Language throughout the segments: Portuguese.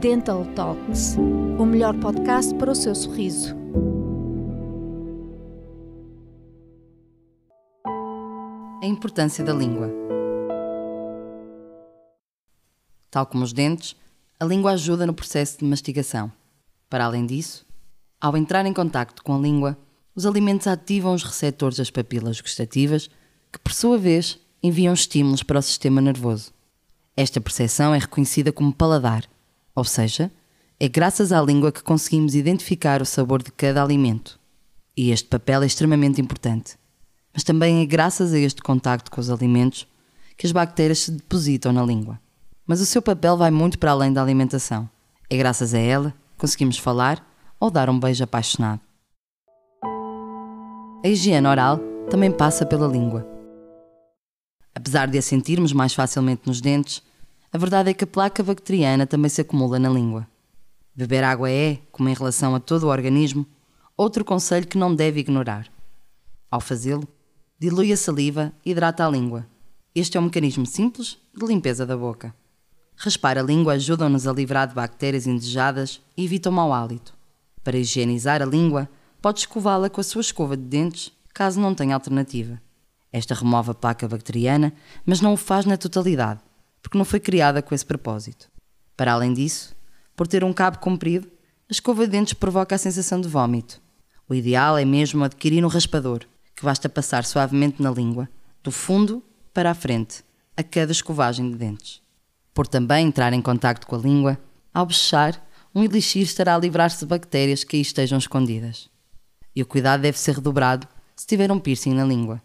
Dental Talks, o melhor podcast para o seu sorriso. A importância da língua. Tal como os dentes, a língua ajuda no processo de mastigação. Para além disso, ao entrar em contacto com a língua, os alimentos ativam os receptores das papilas gustativas, que por sua vez enviam estímulos para o sistema nervoso. Esta percepção é reconhecida como paladar, ou seja, é graças à língua que conseguimos identificar o sabor de cada alimento. E este papel é extremamente importante. Mas também é graças a este contacto com os alimentos que as bactérias se depositam na língua. Mas o seu papel vai muito para além da alimentação. É graças a ela que conseguimos falar ou dar um beijo apaixonado. A higiene oral também passa pela língua. Apesar de a sentirmos mais facilmente nos dentes, a verdade é que a placa bacteriana também se acumula na língua. Beber água é, como em relação a todo o organismo, outro conselho que não deve ignorar. Ao fazê-lo, dilui a saliva e hidrata a língua. Este é um mecanismo simples de limpeza da boca. Raspar a língua ajuda-nos a livrar de bactérias indesejadas e evita o mau hálito. Para higienizar a língua, pode escová-la com a sua escova de dentes, caso não tenha alternativa. Esta remove a placa bacteriana, mas não o faz na totalidade, porque não foi criada com esse propósito. Para além disso, por ter um cabo comprido, a escova de dentes provoca a sensação de vômito. O ideal é mesmo adquirir um raspador, que basta passar suavemente na língua, do fundo para a frente, a cada escovagem de dentes. Por também entrar em contacto com a língua, ao bochechar, um elixir estará a livrar-se de bactérias que aí estejam escondidas. E o cuidado deve ser redobrado se tiver um piercing na língua.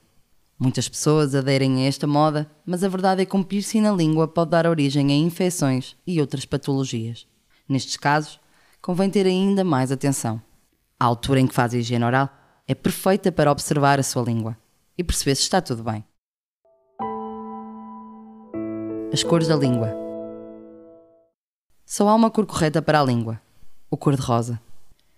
Muitas pessoas aderem a esta moda, mas a verdade é que um piercing na língua pode dar origem a infecções e outras patologias. Nestes casos, convém ter ainda mais atenção. A altura em que faz a higiene oral é perfeita para observar a sua língua e perceber se está tudo bem. As cores da língua. Só há uma cor correta para a língua: o cor-de-rosa.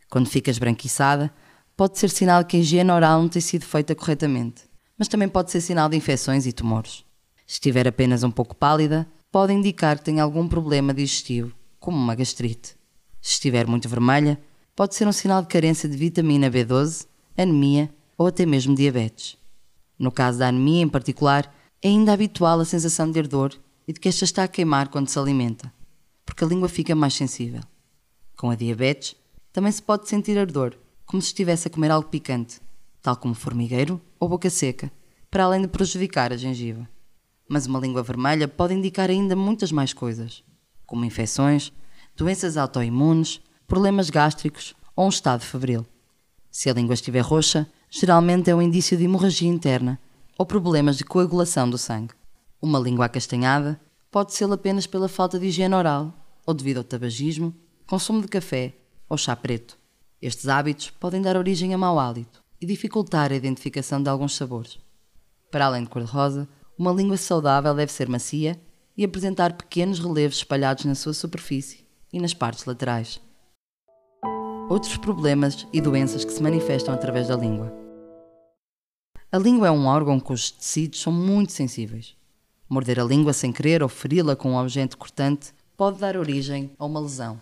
Quando fica esbranquiçada, pode ser sinal que a higiene oral não tem sido feita corretamente, mas também pode ser sinal de infecções e tumores. Se estiver apenas um pouco pálida, pode indicar que tem algum problema digestivo, como uma gastrite. Se estiver muito vermelha, pode ser um sinal de carência de vitamina B12, anemia ou até mesmo diabetes. No caso da anemia em particular, é ainda habitual a sensação de ardor e de que esta está a queimar quando se alimenta porque a língua fica mais sensível. Com a diabetes, também se pode sentir ardor, como se estivesse a comer algo picante, tal como formigueiro ou boca seca, para além de prejudicar a gengiva. Mas uma língua vermelha pode indicar ainda muitas mais coisas, como infecções, doenças autoimunes, problemas gástricos ou um estado febril. Se a língua estiver roxa, geralmente é um indício de hemorragia interna ou problemas de coagulação do sangue. Uma língua acastanhada pode ser apenas pela falta de higiene oral ou devido ao tabagismo, consumo de café ou chá preto. Estes hábitos podem dar origem a mau hálito e dificultar a identificação de alguns sabores. Para além de cor-de-rosa, uma língua saudável deve ser macia e apresentar pequenos relevos espalhados na sua superfície e nas partes laterais. Outros problemas e doenças que se manifestam através da língua. A língua é um órgão cujos tecidos são muito sensíveis. Morder a língua sem querer ou feri-la com um objeto cortante pode dar origem a uma lesão.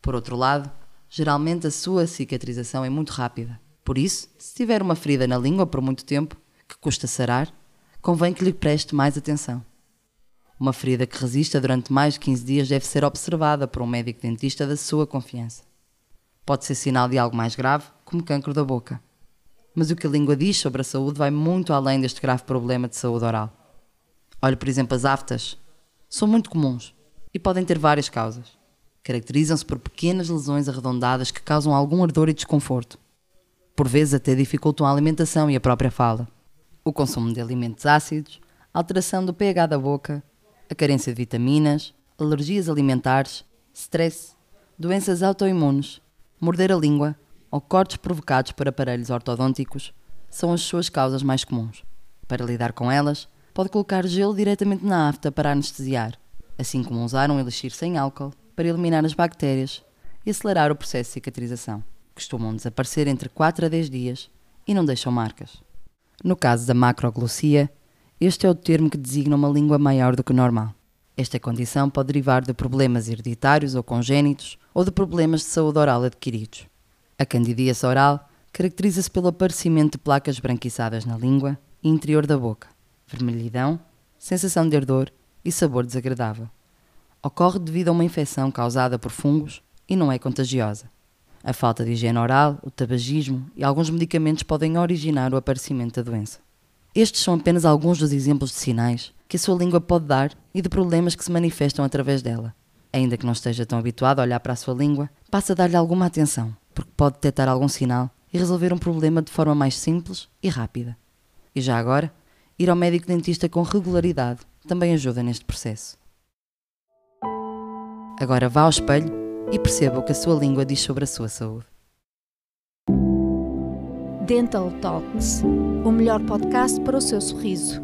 Por outro lado, geralmente a sua cicatrização é muito rápida. Por isso, se tiver uma ferida na língua por muito tempo, que custa sarar, convém que lhe preste mais atenção. Uma ferida que resista durante mais de 15 dias deve ser observada por um médico dentista da sua confiança. Pode ser sinal de algo mais grave, como cancro da boca. Mas o que a língua diz sobre a saúde vai muito além deste grave problema de saúde oral. Olhe, por exemplo, as aftas. São muito comuns e podem ter várias causas. Caracterizam-se por pequenas lesões arredondadas que causam algum ardor e desconforto. Por vezes até dificultam a alimentação e a própria fala. O consumo de alimentos ácidos, alteração do pH da boca, a carência de vitaminas, alergias alimentares, stress, doenças autoimunes, morder a língua ou cortes provocados por aparelhos ortodônticos são as suas causas mais comuns. Para lidar com elas, pode colocar gelo diretamente na afta para anestesiar, assim como usar um elixir sem álcool para eliminar as bactérias e acelerar o processo de cicatrização. Costumam desaparecer entre 4 a 10 dias e não deixam marcas. No caso da macroglossia, este é o termo que designa uma língua maior do que normal. Esta condição pode derivar de problemas hereditários ou congénitos ou de problemas de saúde oral adquiridos. A candidíase oral caracteriza-se pelo aparecimento de placas branquiçadas na língua e interior da boca, vermelhidão, sensação de ardor e sabor desagradável. Ocorre devido a uma infecção causada por fungos e não é contagiosa. A falta de higiene oral, o tabagismo e alguns medicamentos podem originar o aparecimento da doença. Estes são apenas alguns dos exemplos de sinais que a sua língua pode dar e de problemas que se manifestam através dela. Ainda que não esteja tão habituado a olhar para a sua língua, passe a dar-lhe alguma atenção, porque pode detectar algum sinal e resolver um problema de forma mais simples e rápida. E já agora, ir ao médico dentista com regularidade também ajuda neste processo. Agora vá ao espelho e perceba o que a sua língua diz sobre a sua saúde. Dental Talks, o melhor podcast para o seu sorriso.